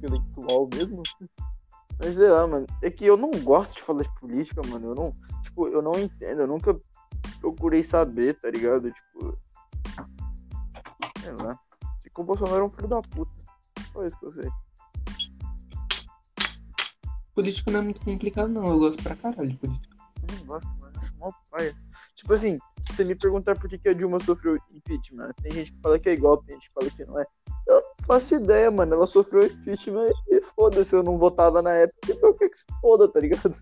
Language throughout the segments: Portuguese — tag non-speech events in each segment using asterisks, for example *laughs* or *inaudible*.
intelectual mesmo. Mas sei lá, mano. É que eu não gosto de falar de política, mano. Eu não. Tipo, eu não entendo. Eu nunca procurei saber, tá ligado? Tipo. Sei lá. Tipo, o Bolsonaro é um filho da puta. Só isso que eu sei. Política não é muito complicado, não. Eu gosto pra caralho de política. Eu não gosto, mano. Eu acho mó paia. Tipo assim, se você me perguntar por que, que a Dilma sofreu impeachment, tem gente que fala que é igual, tem gente que fala que não é. Eu não faço ideia, mano. Ela sofreu impeachment e foda-se, eu não votava na época, então o que que se foda, tá ligado?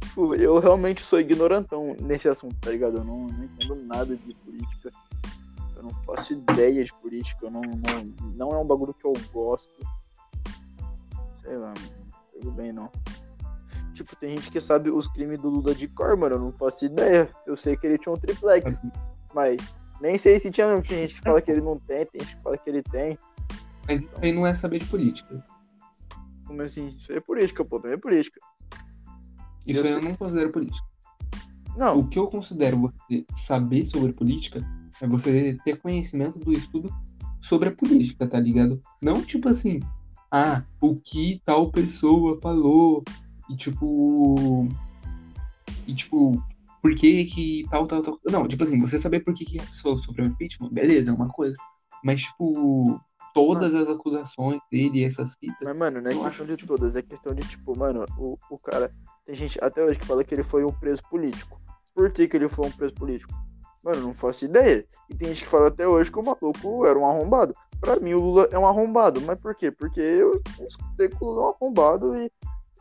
Tipo, eu realmente sou ignorantão nesse assunto, tá ligado? Eu não, não entendo nada de política. Eu não faço ideia de política. Eu não, não, não é um bagulho que eu gosto. Sei lá, não pego bem não. Tipo, tem gente que sabe os crimes do Lula de cor, mano. Eu não faço ideia. Eu sei que ele tinha um triplex. Mas nem sei se tinha mesmo. Tem gente que fala que ele não tem, tem gente que fala que ele tem. Mas isso aí não é saber de política. Como assim? Isso aí é política, pô. Também é política. Isso Eu aí eu sei. não considero política. Não, O que eu considero você saber sobre política é você ter conhecimento do estudo sobre a política, tá ligado? Não tipo assim, ah, o que tal pessoa falou e tipo. E tipo, por que que tal, tal, tal. Não, tipo assim, você saber por que, que a pessoa sofreu impeachment, beleza, é uma coisa. Mas, tipo, todas as acusações dele e essas fitas. Mas, mano, não é questão acho de todas, é questão de, tipo, mano, o, o cara. Tem gente até hoje que fala que ele foi um preso político. Por que, que ele foi um preso político? Mano, não faço ideia. E tem gente que fala até hoje que o maluco era um arrombado. Pra mim, o Lula é um arrombado. Mas por quê? Porque eu escutei que o Lula é um arrombado e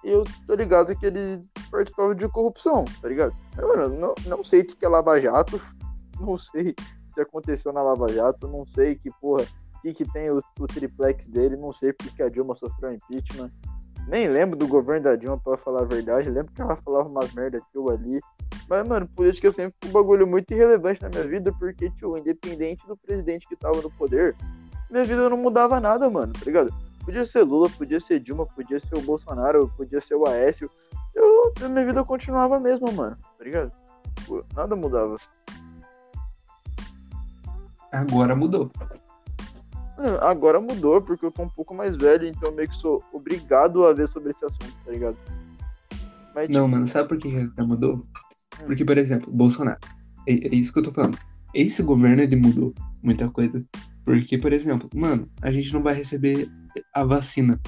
eu tô ligado que ele participava de corrupção, tá ligado? Mano, não, não sei o que é Lava Jato, *laughs* não sei o que aconteceu na Lava Jato, não sei que, porra, o que, que tem o, o triplex dele, não sei porque que a Dilma sofreu impeachment. Nem lembro do governo da Dilma, pra falar a verdade. Lembro que ela falava umas merda tio ali. Mas, mano, política sempre foi um bagulho muito irrelevante na minha vida, porque, tio, independente do presidente que tava no poder, minha vida não mudava nada, mano, tá ligado? Podia ser Lula, podia ser Dilma, podia ser o Bolsonaro, podia ser o Aécio. Eu, minha vida continuava a mesma, mano, tá ligado? Nada mudava. Agora mudou. Ah, Agora mudou, porque eu tô um pouco mais velho, então eu meio que sou obrigado a ver sobre esse assunto, tá ligado? Mas, Não, tipo, mano, sabe por que mudou? Porque, por exemplo, Bolsonaro. É, é isso que eu tô falando. Esse governo, ele mudou muita coisa. Porque, por exemplo, mano, a gente não vai receber a vacina,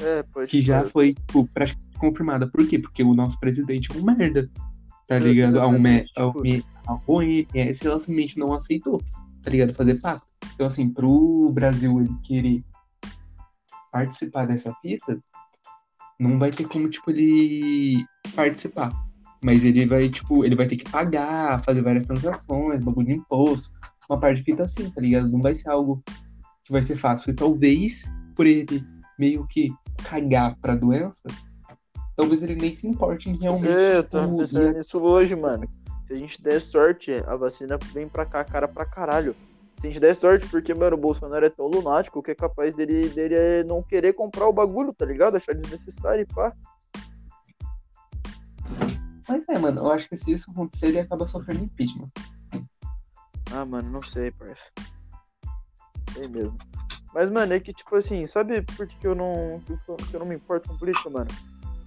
é, pode que já ser. foi, tipo, praticamente confirmada. Por quê? Porque o nosso presidente é um merda. Tá É, ligado? A, UME, a, tipo- UME, a OMS, ela simplesmente não aceitou, tá ligado? Fazer pacto. Então, assim, pro Brasil ele querer participar dessa fita, não vai ter como, tipo, ele participar. Mas ele vai, tipo, ele vai ter que pagar, fazer várias transações, bagulho de imposto, uma parte de fita assim, tá ligado? Não vai ser algo que vai ser fácil. E talvez, por ele meio que cagar pra doença, talvez ele nem se importe em realmente. É, eu tava pensando nisso hoje, mano. Se a gente der sorte, a vacina vem pra cá, cara pra caralho. Se a gente der sorte, porque, mano, o Bolsonaro é tão lunático que é capaz dele, dele é não querer comprar o bagulho, tá ligado? Achar desnecessário e pá. Mas é, mano, eu acho que se isso acontecer, ele acaba sofrendo impeachment. Ah, mano, não sei, parça. Sei mesmo. Mas, mano, é que, tipo assim, sabe por que eu não, que eu, não me importo com política, mano?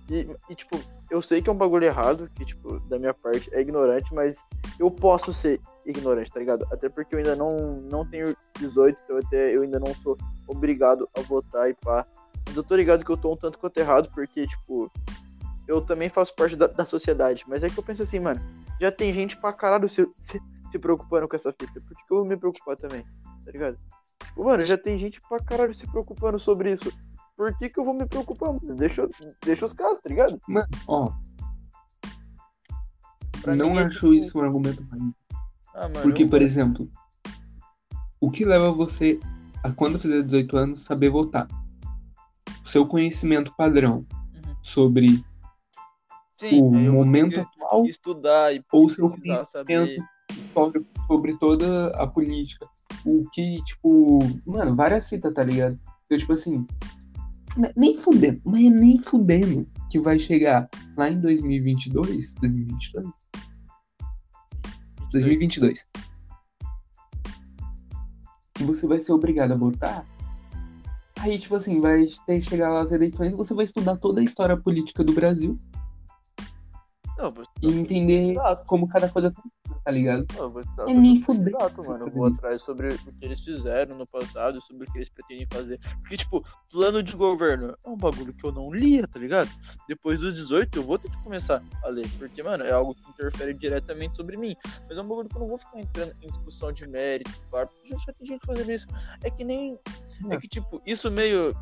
E, e, tipo, eu sei que é um bagulho errado, que, tipo, da minha parte é ignorante, mas eu posso ser ignorante, tá ligado? Até porque eu ainda não, não tenho 18, então até eu ainda não sou obrigado a votar e pá. Mas eu tô ligado que eu tô um tanto quanto errado, porque, tipo, eu também faço parte da, da sociedade. Mas é que eu penso assim, mano, já tem gente pra caralho se, se, se preocupando com essa fita. Por que eu vou me preocupar também? Tá ligado? Tipo, mano, já tem gente pra caralho se preocupando sobre isso. Por que, que eu vou me preocupar? mano? Deixa, deixa os caras, tá ligado? Mano, ó, Pra não é acho isso um argumento válido. Ah, Porque, eu- por exemplo, o que leva você a quando fizer 18 anos saber votar? O seu conhecimento padrão Uhum. sobre Sim, o momento atual estudar e ou o seu conhecimento saber. histórico sobre toda a política. O que, tipo, mano, várias fitas, tá ligado? Eu, tipo assim, ne- nem fudendo, mas é nem fudendo que vai chegar lá em 2022, 2022, 2022, que você vai ser obrigado a votar Aí, tipo assim, vai ter que chegar lá as eleições, você vai estudar toda a história política do Brasil Não, vou e entender Exato. como cada coisa funciona, tá ligado? Não, eu vou estudar É nem fuder. candidato, mano. Eu vou atrás sobre o que eles fizeram no passado, sobre o que eles pretendem fazer. Porque, tipo, plano de governo é um bagulho que eu não lia, tá ligado? Depois dos 18, eu vou ter que começar a ler. Porque, mano, é algo que interfere diretamente sobre mim. Mas é um bagulho que eu não vou ficar entrando em discussão de mérito, porque já, já tem gente fazendo isso. É que nem. É que, tipo, isso meio.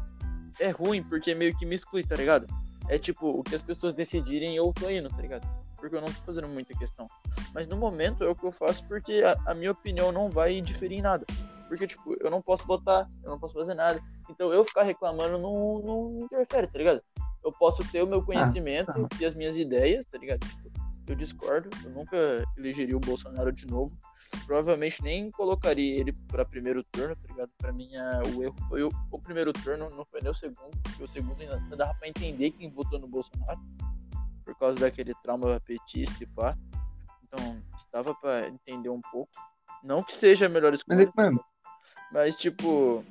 É ruim, porque meio que me exclui, tá ligado? É tipo, o que as pessoas decidirem, eu tô indo, tá ligado? Porque eu não tô fazendo muita questão. Mas no momento é o que eu faço porque a, a minha opinião não vai diferir em nada. Porque, tipo, eu não posso votar, eu não posso fazer nada. Então eu ficar reclamando não, não interfere, tá ligado? Eu posso ter o meu conhecimento tá. e as minhas ideias, tá ligado? Tipo, eu discordo, eu nunca elegeria o Bolsonaro de novo. Provavelmente nem colocaria ele pra primeiro turno, tá ligado? Pra mim, a- o erro foi o, o primeiro turno, não foi nem o segundo, porque o segundo ainda ainda dava pra entender quem votou no Bolsonaro, por causa daquele trauma petista e pá. Então, dava pra entender um pouco. Não que seja a melhor Mas escolha, é que, mano, mas, tipo,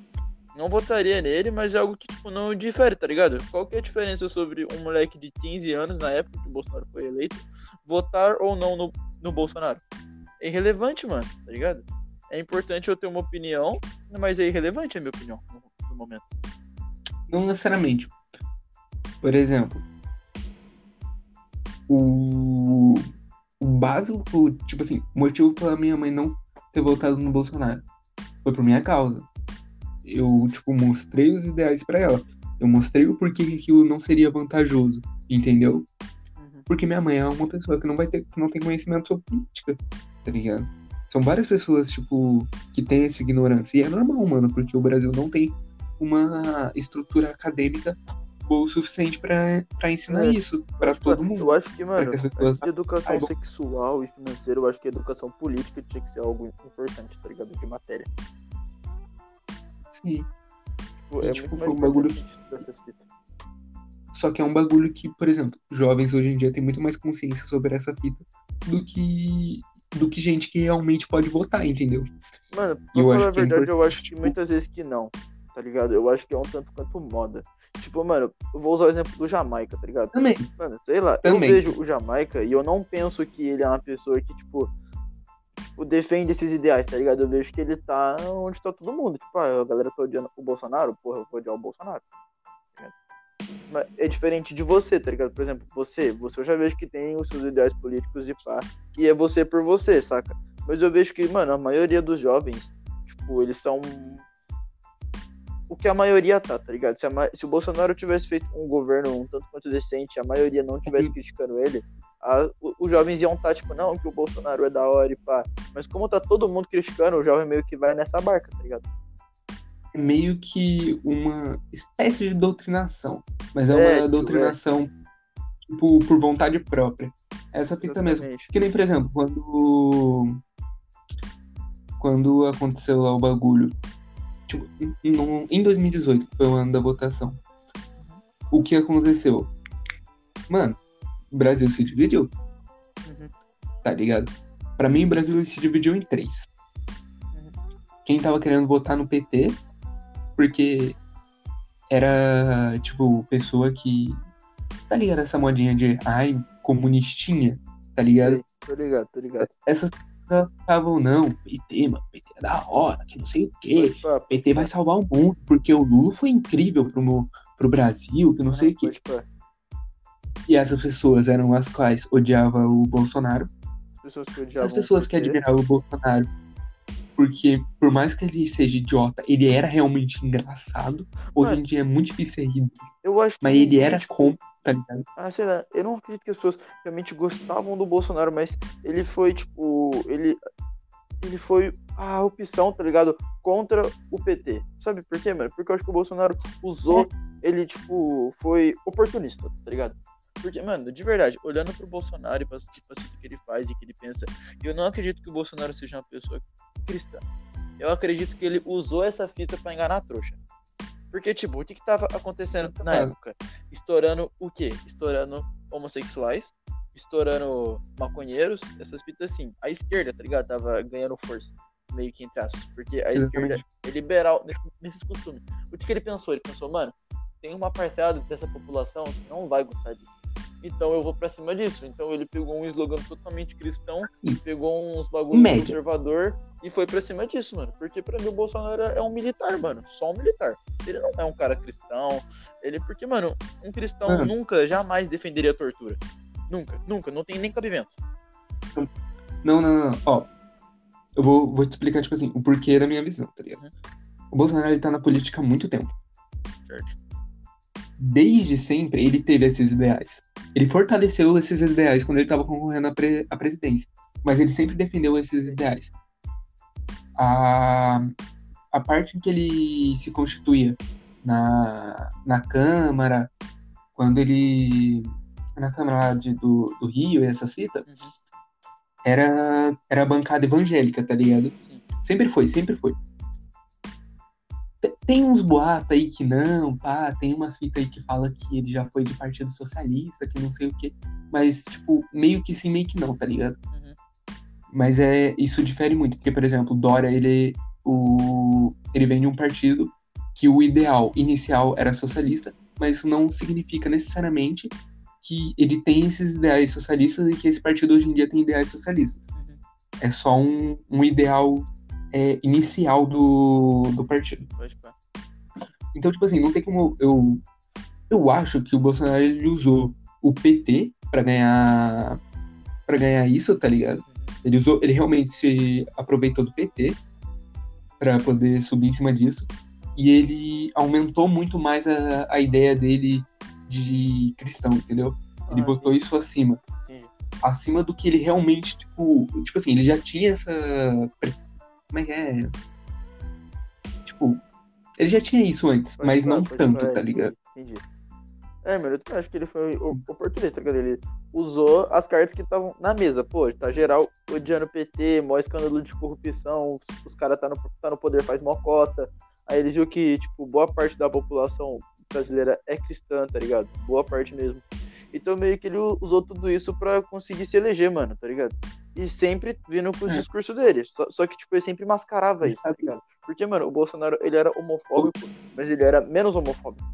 não votaria nele, mas é algo que, tipo, não difere, tá ligado? Qual que é a diferença sobre um moleque de 15 anos, na época que o Bolsonaro foi eleito, votar ou não no, no Bolsonaro? É irrelevante, mano, tá ligado? É importante eu ter uma opinião, mas é irrelevante a minha opinião no, no momento. não necessariamente. Por exemplo, o, o básico, tipo assim, motivo pela minha mãe não ter votado no Bolsonaro foi por minha causa. Eu, tipo, mostrei os ideais pra ela. Eu mostrei o porquê que aquilo não seria vantajoso, entendeu? Uhum. Porque minha mãe é uma pessoa que não vai ter, que não tem conhecimento sobre política, tá ligado? São várias pessoas, tipo, que têm essa ignorância. E é normal, mano, porque o Brasil não tem uma estrutura acadêmica boa o suficiente pra, pra ensinar É, isso pra Tipo, todo mundo. Eu acho que, mano, que as pessoas de educação saibam. sexual e financeira, eu acho que a educação política tinha que ser algo importante, tá ligado? De matéria. Sim. Tipo, E, é tipo, foi um bagulho fitas. Só que é um bagulho que, por exemplo, jovens hoje em dia têm muito mais consciência sobre essa fita do que do que gente que realmente pode votar, entendeu? Mano, pra Eu falar a que é verdade, eu importante, acho que muitas vezes que não, tá ligado? Eu acho que é um tanto quanto moda. Tipo, mano, eu vou usar o exemplo do Jamaica, tá ligado? Também. Mano, sei lá, Também. eu vejo o Jamaica e eu não penso que ele é uma pessoa que, tipo, tipo, defende esses ideais, tá ligado? Eu vejo que ele tá onde tá todo mundo. Tipo, ah, a galera tá odiando o Bolsonaro, porra, eu vou odiar o Bolsonaro. Mas é diferente de você, tá ligado? Por exemplo, você, você eu já vejo que tem os seus ideais políticos e pá, e é você por você, saca? Mas eu vejo que, mano, a maioria dos jovens, tipo, eles são o que a maioria tá, tá ligado? Se, a ma- se o Bolsonaro tivesse feito um governo um tanto quanto decente, a maioria não tivesse criticando ele, a- os jovens iam estar, tipo, não, que o Bolsonaro é da hora e pá. Mas como tá todo mundo criticando, o jovem meio que vai nessa barca, tá ligado? É meio que uma espécie de doutrinação. Mas é uma É, tipo, doutrinação tipo, por vontade própria. Essa fita mesmo. Exatamente. Que nem, por exemplo, quando. Quando aconteceu lá o bagulho. Tipo, em- em 2018, que foi o ano da votação. O que aconteceu? Mano, o Brasil se dividiu, Uhum. tá ligado? Pra mim, o Brasil se dividiu em três. Quem tava querendo votar no PT, porque era, tipo, pessoa que. Tá ligado? Essa modinha de. Ai, comunistinha, tá ligado? Tô ligado, tô ligado. essas pessoas ficavam, não, PT, mano, PT é da hora, que não sei o quê. Pá, PT vai salvar o mundo, porque o Lula foi incrível pro, meu- pro Brasil, que não sei o quê. pode pá. E essas pessoas eram as quais odiavam o Bolsonaro. As pessoas que As pessoas que admiravam o Bolsonaro. Porque, por mais que ele seja idiota, ele era realmente engraçado. Hoje em dia é muito difícil rir, Eu acho que mas ele era como, tá ligado? Ah, sei lá, eu não acredito que as pessoas realmente gostavam do Bolsonaro, mas ele foi, tipo, ele. Ele foi a opção, tá ligado? Contra o PT. Sabe por quê, mano? Porque eu acho que o Bolsonaro usou, ele, tipo, foi oportunista, tá ligado? Porque, mano, de verdade, olhando pro Bolsonaro e pra, pra tudo que ele faz e que ele pensa, eu não acredito que o Bolsonaro seja uma pessoa cristã. Eu acredito que ele usou essa fita pra enganar a trouxa. Porque, tipo, o que que tava acontecendo na Ah. época? Estourando o quê? Estourando homossexuais, estourando maconheiros, essas fitas assim. A esquerda, tá ligado? Tava ganhando força. meio que entre aspas, porque a Exatamente. esquerda é liberal nesses costumes. O que, que ele pensou? Ele pensou, mano, tem uma parcela dessa população que não vai gostar disso. Então eu vou pra cima disso. Então ele pegou um slogan totalmente cristão, Sim. pegou uns bagulhos Média. conservador e foi pra cima disso, mano. Porque pra mim o Bolsonaro é um militar, mano. Só um militar. Ele não é um cara cristão. Ele, porque, mano, um cristão Mano. nunca, jamais defenderia a tortura. Nunca, nunca. Não tem nem cabimento. Não, não, não, não. Ó, eu vou, vou te explicar, tipo assim, o porquê da minha visão, tá ligado? Uhum. O Bolsonaro, ele tá na política há muito tempo. Certo? Desde sempre, ele teve esses ideais. Ele fortaleceu esses ideais quando ele tava concorrendo à, pre- à presidência. Mas ele sempre defendeu esses ideais. A, a parte em que ele se constituía na, na Câmara, quando ele. Na Câmara de, do, do Rio e essas fitas, Uhum. era, era a bancada evangélica, tá ligado? Sim. Sempre foi, sempre foi. Te- Tem uns boatos aí que não, pá, tem umas fitas aí que fala que ele já foi de Partido Socialista, que não sei o quê. Mas, tipo, meio que sim, meio que não, tá ligado? Uhum. Mas é, isso difere muito, porque, por exemplo, o Dória, ele, o, ele vem de um partido que o ideal inicial era socialista, mas isso não significa necessariamente que ele tem esses ideais socialistas e que esse partido hoje em dia tem ideais socialistas. Uhum. É só um, um ideal é, inicial do, do partido. Então, tipo assim, não tem como eu. Eu acho que o Bolsonaro ele usou o PT pra ganhar para ganhar isso, tá ligado? Ele usou, ele realmente se aproveitou do PT pra poder subir em cima disso e ele aumentou muito mais a, a ideia dele de cristão, entendeu? Ele Ah, botou isso acima. Acima do que ele realmente, tipo. Tipo assim, ele já tinha essa. Como é que é? Tipo. Ele já tinha isso antes, Pode mas pá, não pode tanto, pá, tá ligado? Entendi. É, mano, eu acho que ele foi oportunista, tá ligado? Ele usou as cartas que estavam na mesa. Pô, tá geral odiando o PT, maior escândalo de corrupção, os, os caras tá no, tá no poder faz mocota. Aí ele viu que, tipo, boa parte da população brasileira é cristã, tá ligado? Boa parte mesmo. Então meio que ele usou tudo isso pra conseguir se eleger, mano, tá ligado? E sempre vindo com os É. discursos dele. Só, só que, tipo, ele sempre mascarava isso, tá ligado? Porque, mano, o Bolsonaro, ele era homofóbico, mas ele era menos homofóbico.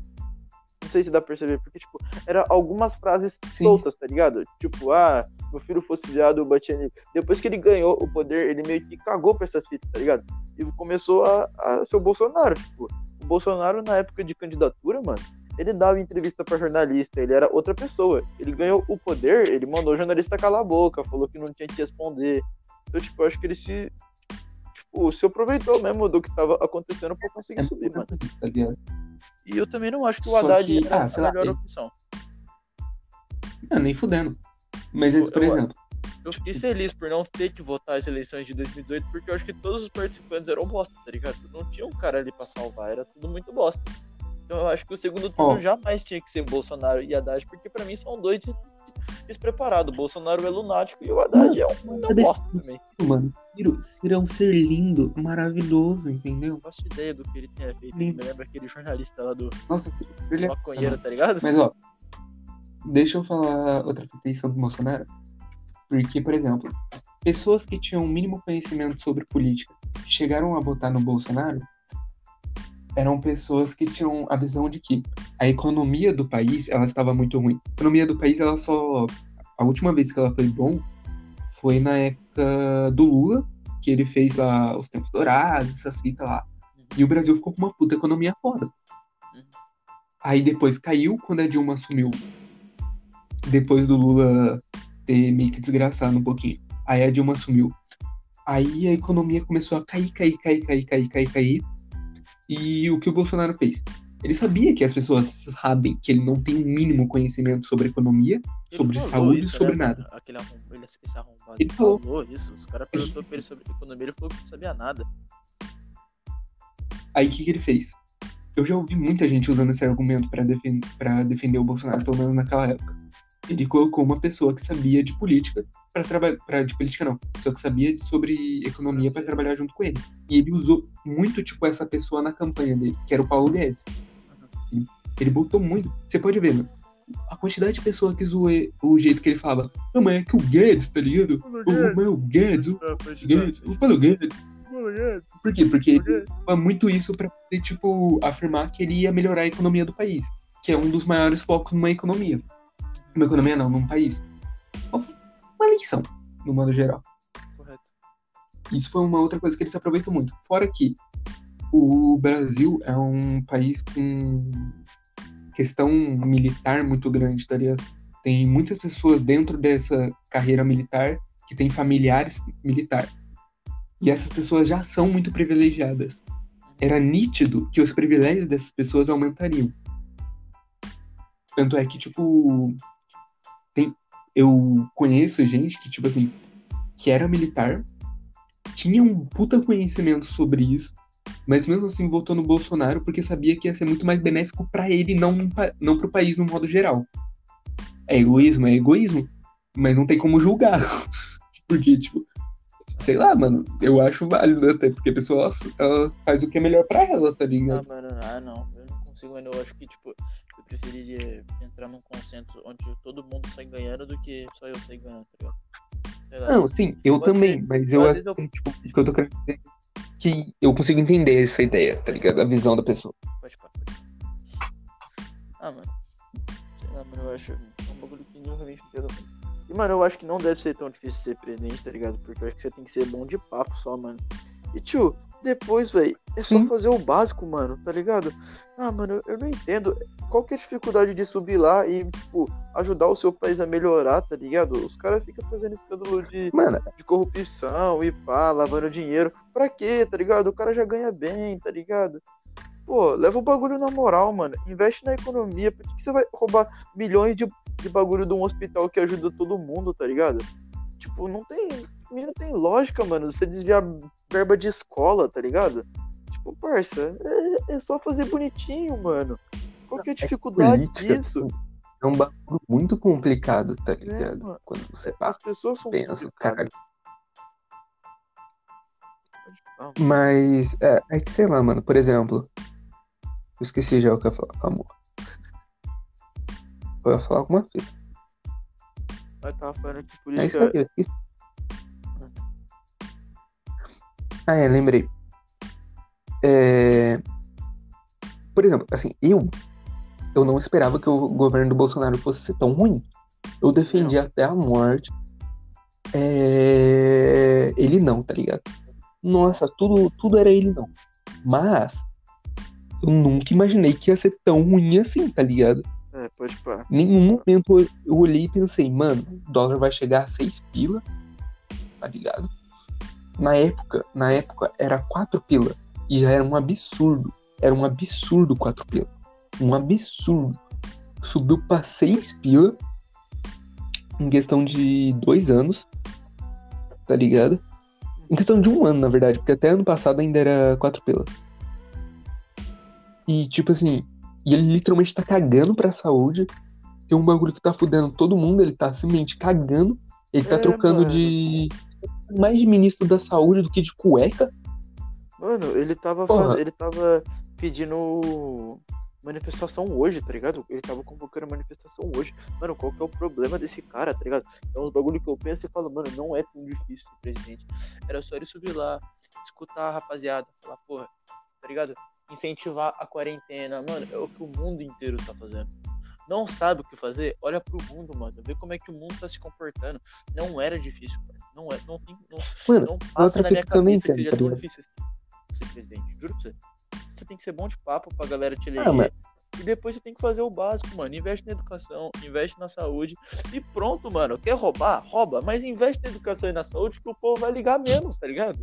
Não sei se dá pra perceber, porque, tipo, era algumas frases Sim. soltas, tá ligado? Tipo, ah, meu filho fosse viado, eu batia nele. Depois que ele ganhou o poder, ele meio que cagou pra essas fitas, tá ligado? E começou a, a ser o Bolsonaro, tipo. O Bolsonaro, na época de candidatura, mano, ele dava entrevista pra jornalista, ele era outra pessoa. Ele ganhou o poder, ele mandou o jornalista calar a boca, falou que não tinha que responder. Então, tipo, eu acho que ele se. Tipo, se aproveitou mesmo do que tava acontecendo pra conseguir É subir, mano. tá? E eu também não acho que o Haddad que, ah, sei a lá, melhor ele- opção. Não, nem fudendo. Mas, é, Eu- por eu- exemplo, Eu fiquei feliz por não ter que votar as eleições de 2018, porque eu acho que todos os participantes eram bosta, tá ligado? Não tinha um cara ali pra salvar, era tudo muito bosta. Então eu acho que o segundo turno Ó. jamais tinha que ser Bolsonaro e Haddad, porque pra mim são dois de- de- despreparados. O Bolsonaro é lunático e o Haddad é um, é um bosta também. mano, Ciro, Ciro é um ser lindo, maravilhoso, entendeu? Não faço ideia do que ele tenha feito. Lindo. Me lembra aquele jornalista lá do Nossa, ele é maconheiro, tá ligado? Mas, ó, deixa eu falar outra fita aí sobre o Bolsonaro. Porque, por exemplo, pessoas que tinham o mínimo conhecimento sobre política, chegaram a votar no Bolsonaro, eram pessoas que tinham a visão de que a economia do país, ela estava muito ruim. A economia do país, ela só... A última vez que ela foi bom foi na época do Lula, que ele fez lá os tempos dourados, essas fitas lá. E o Brasil ficou com uma puta economia foda. Aí depois caiu quando a Dilma assumiu. Depois do Lula ter meio que desgraçado um pouquinho. Aí a Dilma assumiu. Aí a economia começou a cair, cair, cair, cair, cair, cair, cair. E o que o Bolsonaro fez? Ele sabia que as pessoas sabem que ele não tem o mínimo conhecimento sobre economia, Ele sobre falou saúde, isso, sobre né, nada. Aquele arrom... ele, esse arrombado. Ele falou. isso. Os caras perguntou pra ele sobre economia, ele falou que não sabia nada. Aí o que, que ele fez? Eu já ouvi muita gente usando esse argumento para defen defender o Bolsonaro, pelo menos naquela época. Ele colocou uma pessoa que sabia de política para trabalhar, de política não, pessoa que sabia sobre economia para trabalhar junto com ele. E ele usou muito tipo essa pessoa na campanha dele, que era o Paulo Guedes. Ele botou muito. Você pode ver, mano. A quantidade de pessoa que zoou o jeito que ele falava. Não, mas é que o Guedes, tá ligado? O, mas o Guedes, o Guedes, o Paulo Guedes. Por quê? Porque ele faz muito isso pra poder, tipo, afirmar que ele ia melhorar a economia do país, que é um dos maiores focos numa economia. Numa economia não, num país. Uma lição, no modo geral. Correto. Isso foi uma outra coisa que ele se aproveitou muito. Fora que o Brasil é um país com questão militar muito grande, tá ligado? Tem muitas pessoas dentro dessa carreira militar que têm familiares militar. E essas pessoas já são muito privilegiadas. Era nítido que os privilégios dessas pessoas aumentariam. Tanto é que, tipo, tem, eu conheço gente que, tipo assim, que era militar, tinha um puta conhecimento sobre isso, mas mesmo assim votou no Bolsonaro porque sabia que ia ser muito mais benéfico para ele, não, não pro país no modo geral. É egoísmo, é egoísmo, mas não tem como julgar. *laughs* porque, tipo, sei lá, mano, eu acho válido até, porque a pessoa ela faz o que é melhor para ela, tá ligado? Ah, mano, ah, não, eu não consigo ainda, eu acho que, tipo, eu preferiria entrar num consenso onde todo mundo sai ganhando do que só eu sair ganhando, tá ligado? Não, sim, eu Pode também, ser. mas eu, eu- tipo, que eu tô querendo dizer é que eu consigo entender essa ideia, tá ligado? A visão da pessoa. Pode pode pá. Ah, mano. Sei lá, mano, eu acho. É um bagulho que realmente me pega muito. E, mano, eu acho que não deve ser tão difícil ser presidente, tá ligado? Porque eu acho que você tem que ser bom de papo só, mano. E, tio, depois, velho, é só Sim. fazer o básico, mano, tá ligado? Ah, mano, eu- não entendo. Qual que é a dificuldade de subir lá e, tipo, ajudar o seu país a melhorar, tá ligado? Os caras ficam fazendo escândalo de, Mano, de corrupção e pá, lavando dinheiro. Pra quê, tá ligado? O cara já ganha bem, tá ligado? Pô, leva o bagulho na moral, mano. Investe na economia. Por que, que você vai roubar milhões de, de bagulho de um hospital que ajuda todo mundo, tá ligado? Tipo, não tem. Não tem lógica, mano. Você desviar verba de escola, tá ligado? Tipo, parça, é, é só fazer bonitinho, mano. Qual que é a dificuldade política disso? é um bagulho muito complicado, tá É, ligado? mano. Quando você As passa, pessoas são pensa, caralho. Mas, é, é que sei lá, mano, por exemplo, eu esqueci já o que eu ia falar, amor. Eu ia falar alguma coisa. Eu tava falando que por É isso isso aí, eu esqueci. Ah, é, lembrei. É... Por exemplo, assim, eu eu não esperava que o governo do Bolsonaro fosse ser tão ruim. Eu defendi até a morte. É... Ele não, tá ligado? Nossa, tudo, tudo era ele não. Mas eu nunca imaginei que ia ser tão ruim assim, tá ligado? É, pode pá. Em nenhum momento eu- eu olhei e pensei, mano, o dólar vai chegar a 6 pila, tá ligado? Na época, na época era 4 pila. E já era um absurdo. Era um absurdo 4 pila. Um absurdo. Subiu pra 6 pila em questão de dois anos. Tá ligado? Em questão de um ano, na verdade, porque até ano passado ainda era 4 pila. E tipo assim, e ele literalmente tá cagando pra saúde. Tem um bagulho que tá fudendo todo mundo, ele tá simplesmente cagando. Ele tá É, trocando mano. de. Mais de ministro da saúde do que de cueca. Mano, ele tava, faz... ele tava pedindo manifestação hoje, tá ligado? Ele tava convocando manifestação hoje. Mano, qual que é o problema desse cara, tá ligado? É um bagulho que eu penso e falo, mano, não é tão difícil ser presidente. Era só ele subir lá, escutar a rapaziada, falar, porra, tá ligado? Incentivar a quarentena, mano, é o que o mundo inteiro tá fazendo. Não sabe o que fazer? Olha pro mundo, mano. Vê como é que o mundo tá se comportando. Não era difícil. Não é, não tem, não, Mano, não passa na minha que cabeça que entendo, seja tá tão difícil assim ser presidente. Juro pra você. Você tem que ser bom de papo pra galera te Ah, eleger. mas- E depois você tem que fazer o básico, mano. Investe na educação, investe na saúde. E pronto, mano. Quer roubar? Rouba. Mas investe na educação e na saúde que o povo vai ligar menos, tá ligado?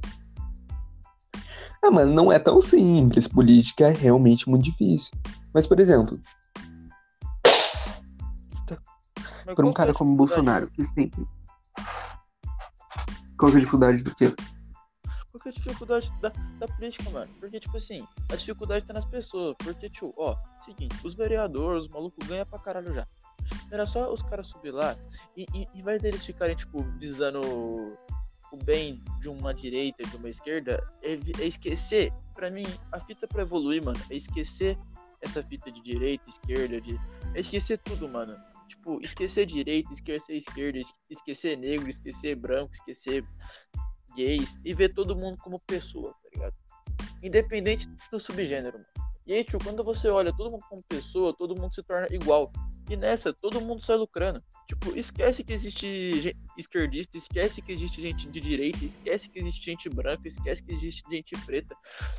Ah, mano, não é tão simples. Política é realmente muito difícil. Mas, por exemplo, Mas por um é cara como? Bolsonaro, que sempre. Qual que é a dificuldade do quê? Qual que é a dificuldade da, da política, mano? Porque, tipo assim, a dificuldade tá nas pessoas. Porque, tio, ó, seguinte, os vereadores, os malucos ganham pra caralho já. Era só os caras subir lá e, e em vez deles ficarem, tipo, visando o bem de uma direita e de uma esquerda, é, é esquecer, pra mim, a fita pra evoluir, mano, é esquecer essa fita de direita, esquerda, de. É esquecer tudo, mano. Tipo, esquecer direita, esquecer esquerda, es- esquecer negro, esquecer branco, esquecer gays e ver todo mundo como pessoa, tá ligado? Independente do subgênero, mano. E aí, tio, quando você olha todo mundo como pessoa, todo mundo se torna igual. E nessa, todo mundo sai lucrando. Tipo, esquece que existe esquerdista, esquece que existe gente de direita, esquece que existe gente branca, esquece que existe gente preta.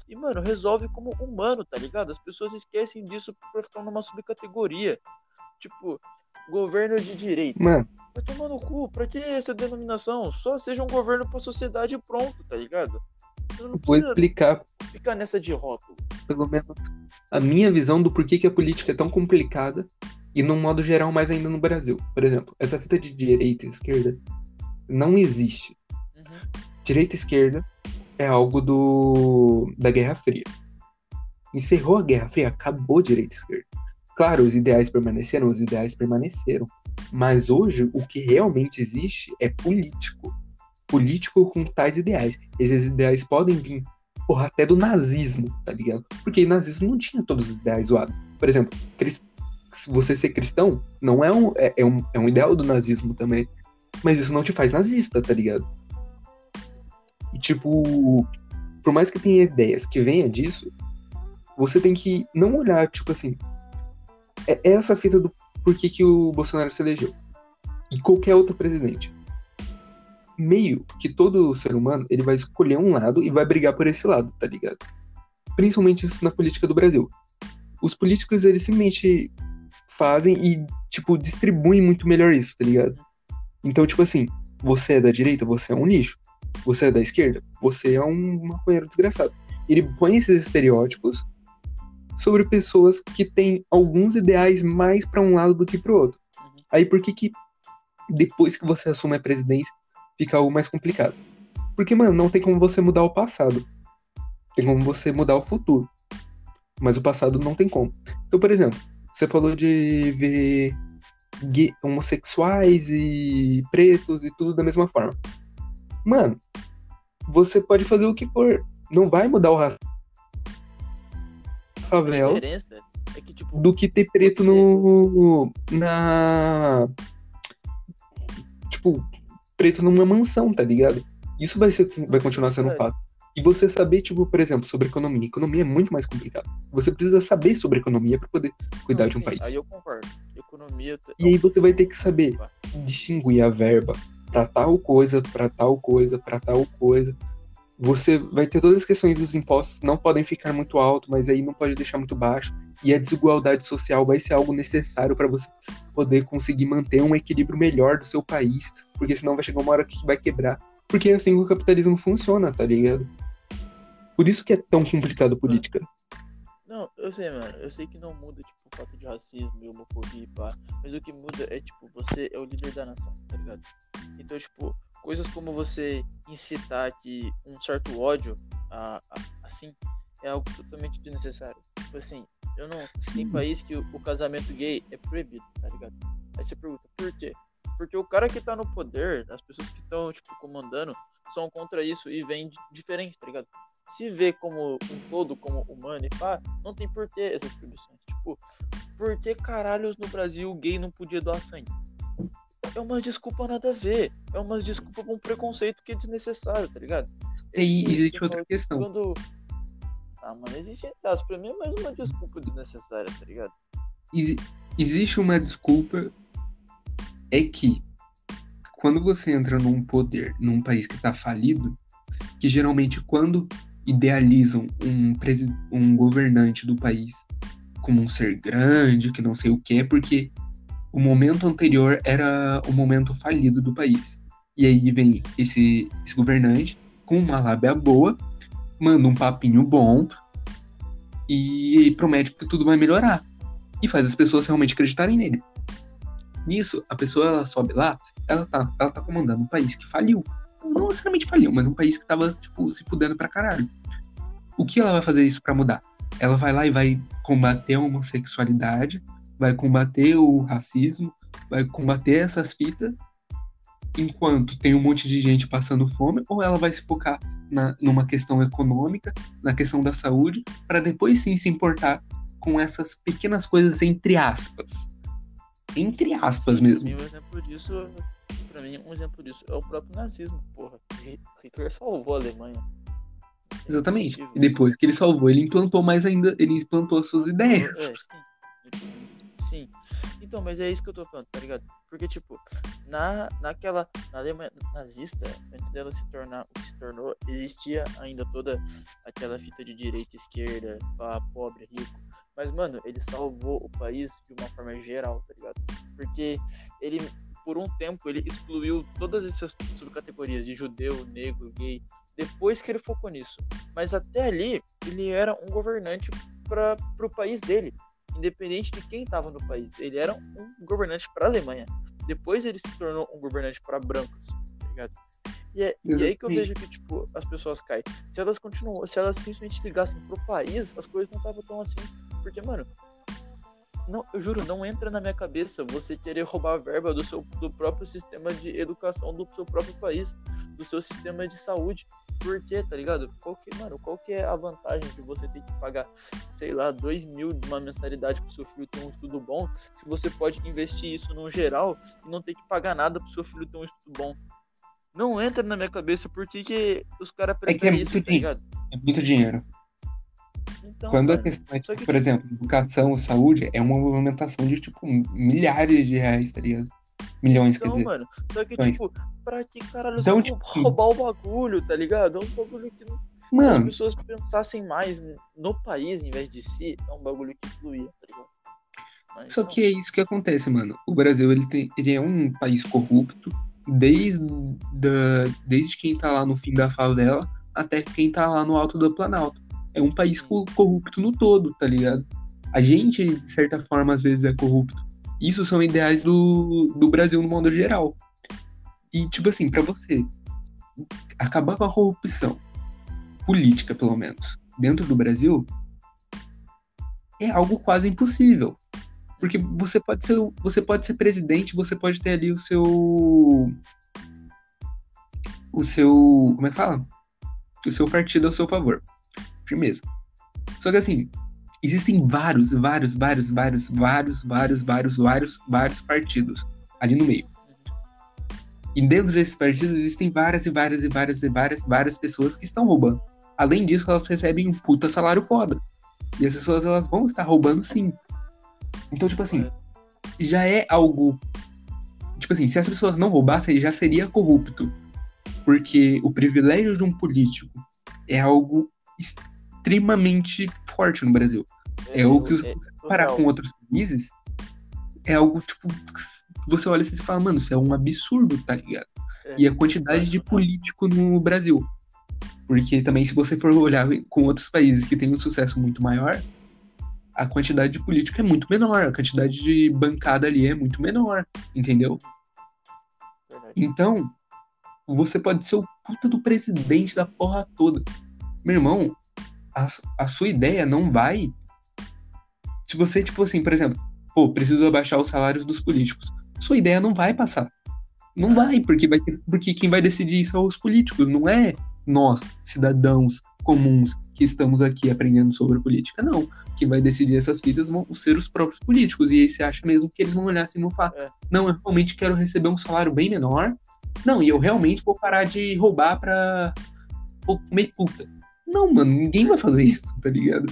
E, mano, resolve como humano, tá ligado? As pessoas esquecem disso pra ficar numa subcategoria. Tipo, governo de direita. Mano. Vai tomar no cu, pra que essa denominação? Só seja um governo pra sociedade pronto, tá ligado? Eu não vou explicar. Ficar nessa de rótulo. Pelo menos a minha visão do porquê que a política é tão complicada e, num modo geral, mais ainda no Brasil. Por exemplo, essa fita de direita e esquerda não existe. Uhum. Direita e esquerda é algo do da Guerra Fria. Encerrou a Guerra Fria, acabou direita e esquerda. Claro, os ideais permaneceram, os ideais permaneceram. Mas hoje o que realmente existe é político político com tais ideais. Esses ideais podem vir, porra, até do nazismo, tá ligado? Porque o nazismo não tinha todos os ideais zoados. Por exemplo, crist... você ser cristão não é um, é, é, um, é um ideal do nazismo também. Mas isso não te faz nazista, tá ligado? E tipo, por mais que tenha ideias que venha disso, você tem que não olhar, tipo assim, é essa fita do porquê que o Bolsonaro se elegeu. E qualquer outro presidente meio que todo ser humano ele vai escolher um lado e vai brigar por esse lado, tá ligado? Principalmente isso na política do Brasil. Os políticos eles simplesmente fazem e tipo distribuem muito melhor isso, tá ligado? Então, tipo assim, você é da direita, você é um lixo. Você é da esquerda, você é um maconheiro desgraçado. Ele põe esses estereótipos sobre pessoas que têm alguns ideais mais para um lado do que para o outro. Uhum. Aí por que que depois que você assume a presidência, fica algo mais complicado. Porque, mano, não tem como você mudar o passado. Tem como você mudar o futuro. Mas o passado não tem como. Então, por exemplo, você falou de ver homossexuais e pretos e tudo da mesma forma. Mano, você pode fazer o que for. Não vai mudar o racismo. Favela. É que, tipo, do que ter preto você... no. Na. Tipo, preto numa mansão, tá ligado? Isso vai, ser, vai continuar sendo um fato. E você saber, tipo, por exemplo, sobre economia. Economia é muito mais complicado. Você precisa saber sobre economia para poder cuidar Não, de um sim, país. Aí eu concordo. Economia. E aí você vai ter que saber distinguir a verba para tal coisa, para tal coisa, para tal coisa. Você vai ter todas as questões dos impostos, não podem ficar muito alto, mas aí não pode deixar muito baixo. E a desigualdade social vai ser algo necessário para você poder conseguir manter um equilíbrio melhor do seu país, porque senão vai chegar uma hora que vai quebrar. Porque é assim o capitalismo funciona, tá ligado? Por isso que é tão complicado a política. Não, eu sei, mano. Eu sei que não muda, tipo, o fato de racismo e homofobia e pá. Mas o que muda é, tipo, você é o líder da nação, tá ligado? Então, tipo, coisas como você incitar que um certo ódio, a, a, assim, é algo totalmente desnecessário. Tipo assim, eu não. Sim. Tem país que o, o, casamento gay é proibido, tá ligado? Aí você pergunta, por quê? Porque o cara que tá no poder, as pessoas que estão, tipo, comandando, são contra isso e vêm diferente, tá ligado? Se vê como um todo, como humano e pá, não tem porquê essas proibições. Tipo, por que caralhos no Brasil o gay não podia doar sangue? É uma desculpa nada a ver. É uma desculpa com um preconceito que é desnecessário, tá ligado? E existe outra questão. Quando ah, mano, existe aspas. Pra mim é mais uma desculpa desnecessária, tá ligado? existe uma desculpa. É que quando você entra num poder, num país que tá falido, que geralmente quando idealizam um, um governante do país como um ser grande, que não sei o que, é porque o momento anterior era o momento falido do país. E aí vem esse, esse governante com uma lábia boa manda um papinho bom e promete que tudo vai melhorar. E faz as pessoas realmente acreditarem nele. Nisso, a pessoa ela sobe lá, ela tá, ela tá comandando um país que faliu. Não necessariamente faliu, mas um país que tava, tipo, se fudendo pra caralho. O que ela vai fazer isso para mudar? Ela vai lá e vai combater a homossexualidade, vai combater o racismo, vai combater essas fitas enquanto tem um monte de gente passando fome, ou ela vai se focar na, numa questão econômica, na questão da saúde, para depois sim se importar com essas pequenas coisas entre aspas. Entre aspas mesmo. Um exemplo disso pra mim, um exemplo disso é o próprio nazismo, porra. Hitler salvou a Alemanha. Exatamente. E depois que ele salvou, ele implantou mais ainda, ele implantou as suas ideias. É, sim. Então, mas é isso que eu tô falando, tá ligado? Porque, tipo, na, naquela. Na Alemanha nazista, antes dela se tornar o que se tornou, existia ainda toda aquela fita de direita esquerda, pobre, rico. Mas, mano, ele salvou o país de uma forma geral, tá ligado? Porque ele, por um tempo, ele excluiu todas essas subcategorias de judeu, negro, gay, depois que ele focou nisso. Mas até ali, ele era um governante para o país dele independente de quem estava no país. Ele era um governante para a Alemanha. Depois ele se tornou um governante para brancos, tá ligado? E é, e é aí que eu vejo que, tipo, as pessoas caem. Se elas continuam, se elas simplesmente ligassem pro país, as coisas não estavam tão assim. Porque, mano, não, eu juro, não entra na minha cabeça você querer roubar a verba do seu do próprio sistema de educação do seu próprio país, do seu sistema de saúde. Por quê, tá ligado? Qual que, mano, qual que é a vantagem de você ter que pagar, sei lá, dois mil de uma mensalidade pro seu filho ter um estudo bom, se você pode investir isso no geral e não ter que pagar nada pro seu filho ter um estudo bom? Não entra na minha cabeça por que, que os caras preferem é, é isso, tá ligado? É muito dinheiro. Então, Quando mano, a questão é, tipo, que, por exemplo, educação, saúde, é uma movimentação de, tipo, milhares de reais, tá ligado? Milhões, então, quer dizer. mano, só que, tipo, pra que caralho então, tipo, *laughs* roubar o bagulho, tá ligado? É um bagulho que não. Mano. as pessoas pensassem mais no país em vez de si, é um bagulho que fluía, tá ligado? Mas, Só não. que é isso que acontece, mano. O Brasil, ele, tem, ele é um país corrupto, desde, da, desde quem tá lá no fim da favela até quem tá lá no alto do Planalto. É um país corrupto no todo, tá ligado? A gente, de certa forma, às vezes é corrupto. Isso são ideais do, do Brasil no modo geral. E, tipo assim, para você acabar com a corrupção política, pelo menos, dentro do Brasil, é algo quase impossível. Porque você pode ser, você pode ser presidente, você pode ter ali o seu. O seu. Como é que fala? O seu partido ao seu favor. Firmeza. Só que assim, existem vários, vários, vários, vários, vários, vários, vários, vários, vários partidos ali no meio. E dentro desses partidos existem várias e várias e várias e várias, várias pessoas que estão roubando. Além disso, elas recebem um puta salário foda. E as pessoas elas vão estar roubando sim. Então, tipo assim, já é algo. Tipo assim, se as pessoas não roubassem, já seria corrupto. Porque o privilégio de um político é algo extremamente forte no Brasil. É, é o que, você comparar com outros países, é algo, tipo, você olha e fala, mano, isso é um absurdo, tá ligado? É. E a quantidade de político no Brasil. Porque também, se você for olhar com outros países que têm um sucesso muito maior, a quantidade de político é muito menor, a quantidade de bancada ali é muito menor, entendeu? Então, você pode ser o puta do presidente da porra toda. Meu irmão, a, a sua ideia não vai. Se você, tipo assim, por exemplo, pô, preciso abaixar os salários dos políticos. Sua ideia não vai passar. Não vai, porque, vai ter, porque quem vai decidir isso são os políticos, não é nós, cidadãos comuns que estamos aqui aprendendo sobre política. Não. Quem vai decidir essas vidas vão ser os próprios políticos. E aí você acha mesmo que eles vão olhar assim no fato. É. Não, eu realmente quero receber um salário bem menor. Não, e eu realmente vou parar de roubar pra comer puta. Não, mano, ninguém vai fazer isso, tá ligado?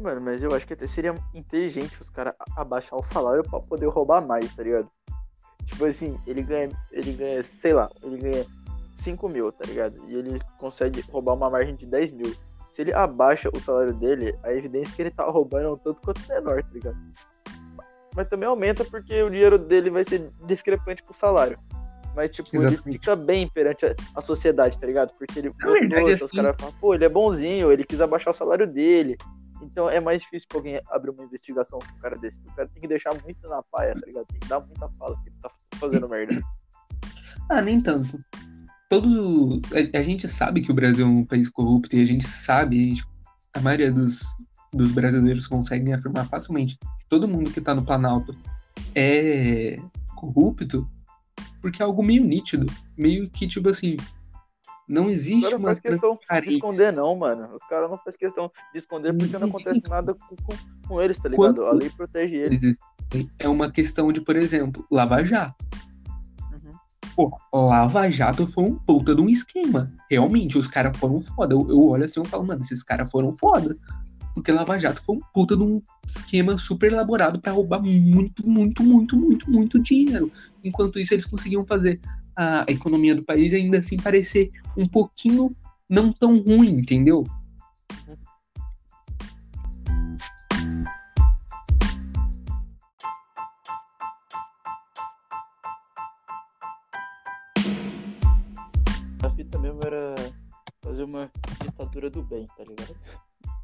Mano, mas eu acho que até seria inteligente os caras abaixar o salário pra poder roubar mais, tá ligado? Tipo assim, ele ganha, ele ganha, sei lá, ele ganha 5 mil, tá ligado? E ele consegue roubar uma margem de 10 mil. Se ele abaixa o salário dele, a evidência é que ele tá roubando é um tanto quanto menor, tá ligado? Mas também aumenta porque o dinheiro dele vai ser discrepante pro salário. Mas, tipo, Exatamente. ele fica bem perante a, a, sociedade, tá ligado? Porque ele. Na verdade, assim... Os caras falam, pô, ele é bonzinho, ele quis abaixar o salário dele. Então é mais difícil pra alguém abrir uma investigação com um cara desse. O cara tem que deixar muito na paia, tá ligado? Tem que dar muita fala que ele tá fazendo merda. Ah, nem tanto. Todo. A, a, gente sabe que o Brasil é um país corrupto e a gente sabe, a, gente, a maioria dos, dos brasileiros conseguem afirmar facilmente que todo mundo que tá no Planalto é corrupto porque é algo meio nítido. Meio que, tipo assim, não existe uma faz questão de esconder, não, mano. Os caras não fazem questão de esconder porque não acontece nada com, com, com eles, tá ligado? Quando a lei protege eles. É uma questão de, por exemplo, Lava Jato. Uhum. Pô, Lava Jato foi um puta de um esquema. Realmente, os caras foram foda. Eu, eu olho assim e falo, mano, esses caras foram foda. Porque Lava Jato foi um puta de um esquema super elaborado para roubar muito, muito, muito, muito, muito dinheiro. Enquanto isso, eles conseguiam fazer a economia do país ainda assim parecer um pouquinho não tão ruim, entendeu? A fita mesmo era fazer uma ditadura do bem, tá ligado?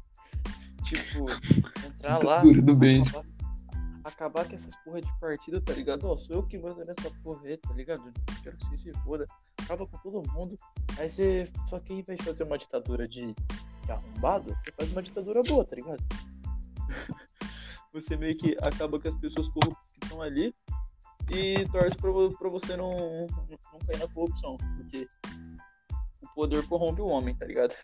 *laughs* tipo, entrar lá, Ditadura do bem. acabar, acabar com essas porra de partido, tá ligado? Ó, sou eu que mando nessa porra aí, tá ligado? Quero que você se foda. Acaba com todo mundo. Aí você. Só que aí, em vez de fazer uma ditadura de, de arrombado, você faz uma ditadura boa, tá ligado? *laughs* você meio que acaba com as pessoas corruptas que estão ali e torce pra, pra você não, não cair na corrupção. Porque o poder corrompe o homem, tá ligado?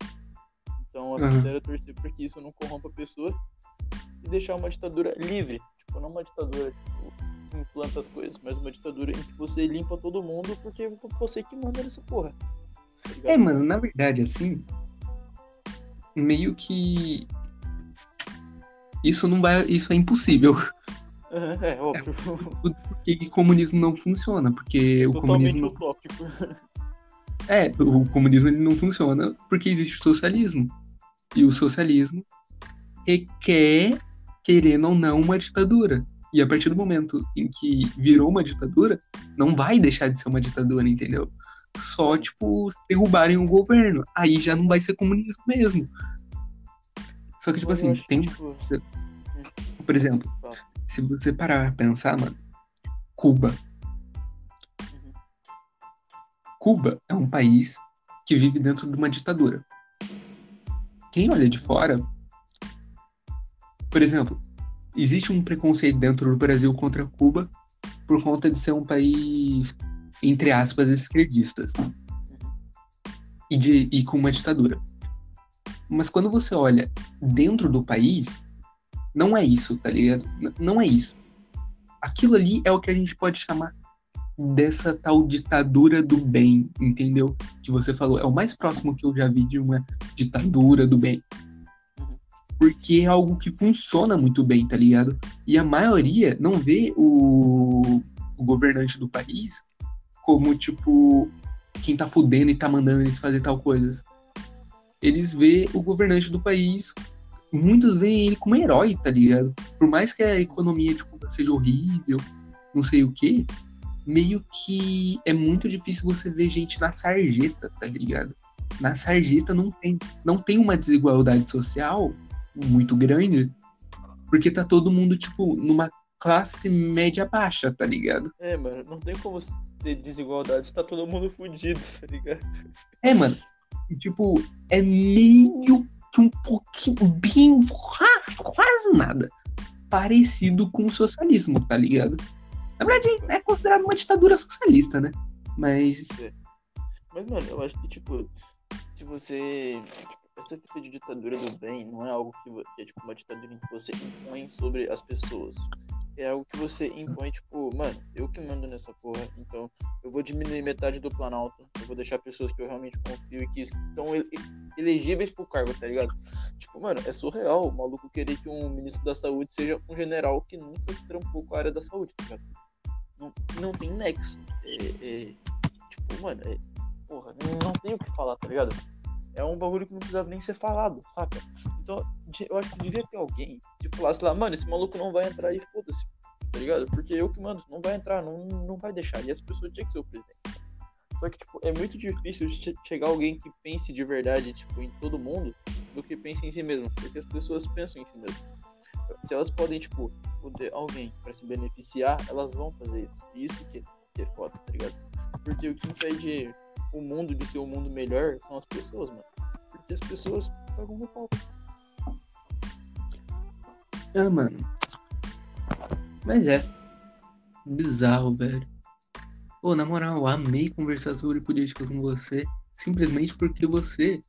Então a era torcer pra que isso não corrompa a pessoa e deixar uma ditadura livre. Tipo, não uma ditadura tipo, que implanta as coisas, mas uma ditadura em que você limpa todo mundo porque é você que manda nessa porra. Tá? É, mano, na verdade, assim, meio que isso não vai, isso é impossível. Aham, É, óbvio. Porque comunismo não funciona, porque o Totalmente comunismo utópico. é, o comunismo ele não funciona porque existe o socialismo. E o socialismo requer, querendo ou não, uma ditadura. E a partir do momento em que virou uma ditadura, não vai deixar de ser uma ditadura, entendeu? Só, tipo, se derrubarem o governo. Aí já não vai ser comunismo mesmo. Só que, tipo assim, tem, tipo, por exemplo, se você parar pra pensar, mano, Cuba. Uhum. Cuba é um país que vive dentro de uma ditadura. Quem olha de fora, por exemplo, existe um preconceito dentro do Brasil contra Cuba por conta de ser um país, entre aspas, esquerdistas e, de, e com uma ditadura. Mas quando você olha dentro do país, não é isso, tá ligado? Não é isso. Aquilo ali é o que a gente pode chamar dessa tal ditadura do bem, entendeu? Que você falou. É o mais próximo que eu já vi de uma ditadura do bem. Porque é algo que funciona muito bem, tá ligado? E a maioria não vê o, o governante do país como, tipo, quem tá fudendo e tá mandando eles fazer tal coisas. Eles vê o governante do país, muitos veem ele como herói, tá ligado? Por mais que a economia Cuba seja horrível, não sei o quê, meio que é muito difícil você ver gente na sarjeta, tá ligado? Na sarjeta não tem, não tem uma desigualdade social muito grande, porque tá todo mundo, tipo, numa classe média baixa, tá ligado? É, mano, não tem como ter desigualdade se tá todo mundo fudido, tá ligado? É, mano, tipo, é meio que um pouquinho, bem, quase, quase nada parecido com o socialismo, tá ligado? Na verdade, é considerado uma ditadura socialista, né? Mas, Mas, mano, eu acho que, tipo, se você. Essa fita de ditadura do bem não é algo que, é, tipo, uma ditadura que você impõe sobre as pessoas. É algo que você impõe, tipo, mano, eu que mando nessa porra, então eu vou diminuir metade do Planalto, eu vou deixar pessoas que eu realmente confio e que estão ele- elegíveis pro cargo, tá ligado? Tipo, mano, é surreal o maluco querer que um ministro da saúde seja um general que nunca trampou com a área da saúde, tá ligado? Não, não tem nexo. É, é, tipo, mano, é, porra, não, não tem o que falar, tá ligado? É um bagulho que não precisava nem ser falado, saca? Então, eu acho que devia ter alguém que falasse lá, mano, esse maluco não vai entrar e foda-se, tá ligado? Porque eu que mando, não vai entrar, não, não vai deixar. E as pessoas tinham que ser o presidente. Só que, tipo, é muito difícil che- chegar alguém que pense de verdade, tipo, em todo mundo, do que pense em si mesmo. Porque as pessoas pensam em si mesmo. Se elas podem, tipo, poder alguém pra se beneficiar, elas vão fazer isso. E isso que, que é foda, tá ligado? Porque o que impede o mundo de ser um mundo melhor são as pessoas, mano. Porque as pessoas pagam no pau. ah, mano. Mas é. Bizarro, velho. Pô, na moral, eu amei conversar sobre política com você. Simplesmente porque você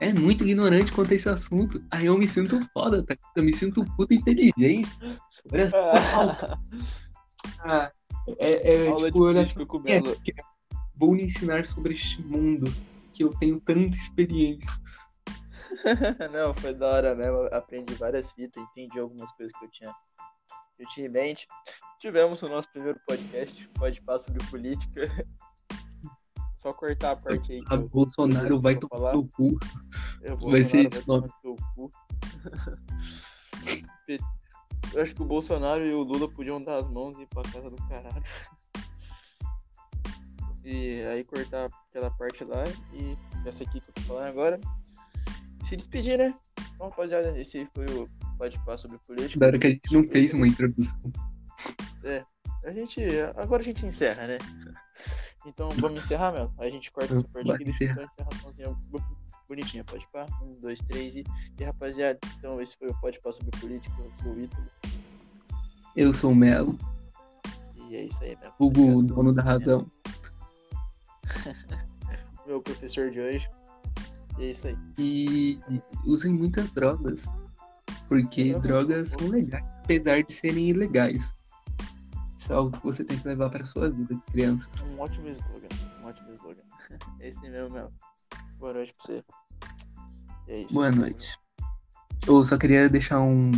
é muito ignorante quanto a esse assunto. Aí eu me sinto foda, tá? Eu me sinto puta inteligente. Olha só. *laughs* Ah, é, é, Aula tipo, de olha política só. com o É, vou lhe ensinar sobre este mundo que eu tenho tanta experiência. *laughs* Não, foi da hora mesmo. eu Aprendi várias fitas, entendi algumas coisas que eu tinha, eu tinha em mente. Tivemos o nosso primeiro podcast, pode passar sobre política. *laughs* Só cortar a parte aí. A Bolsonaro vai tomar no cu. Eu Vai ser cu. *laughs* Eu acho que o Bolsonaro e o Lula podiam dar as mãos e ir pra casa do caralho. E aí cortar aquela parte lá e essa aqui que eu tô falando agora. Se despedir, né? Então, rapaziada, esse foi o Pode Pá sobre política. Hora que a gente não fez uma introdução. A gente. Agora a gente encerra, né? Então vamos encerrar, meu. Aí a gente corta essa parte aqui e a encerraçãozinha bonitinha. Pode pá. Um, dois, três e. E rapaziada, então esse foi o Pode Pá sobre política. Eu sou o Ítalo. Eu sou o Melo, E é isso aí, meu. o dono da razão. *laughs* Meu professor de hoje. E é isso aí. E usem muitas drogas. Porque drogas são legais, apesar de serem ilegais. Isso é algo que você tem que levar para sua vida, crianças. Um ótimo slogan. Um ótimo slogan. *laughs* Esse mesmo, meu. Boa noite pra você. É isso. Boa noite. Eu só queria deixar um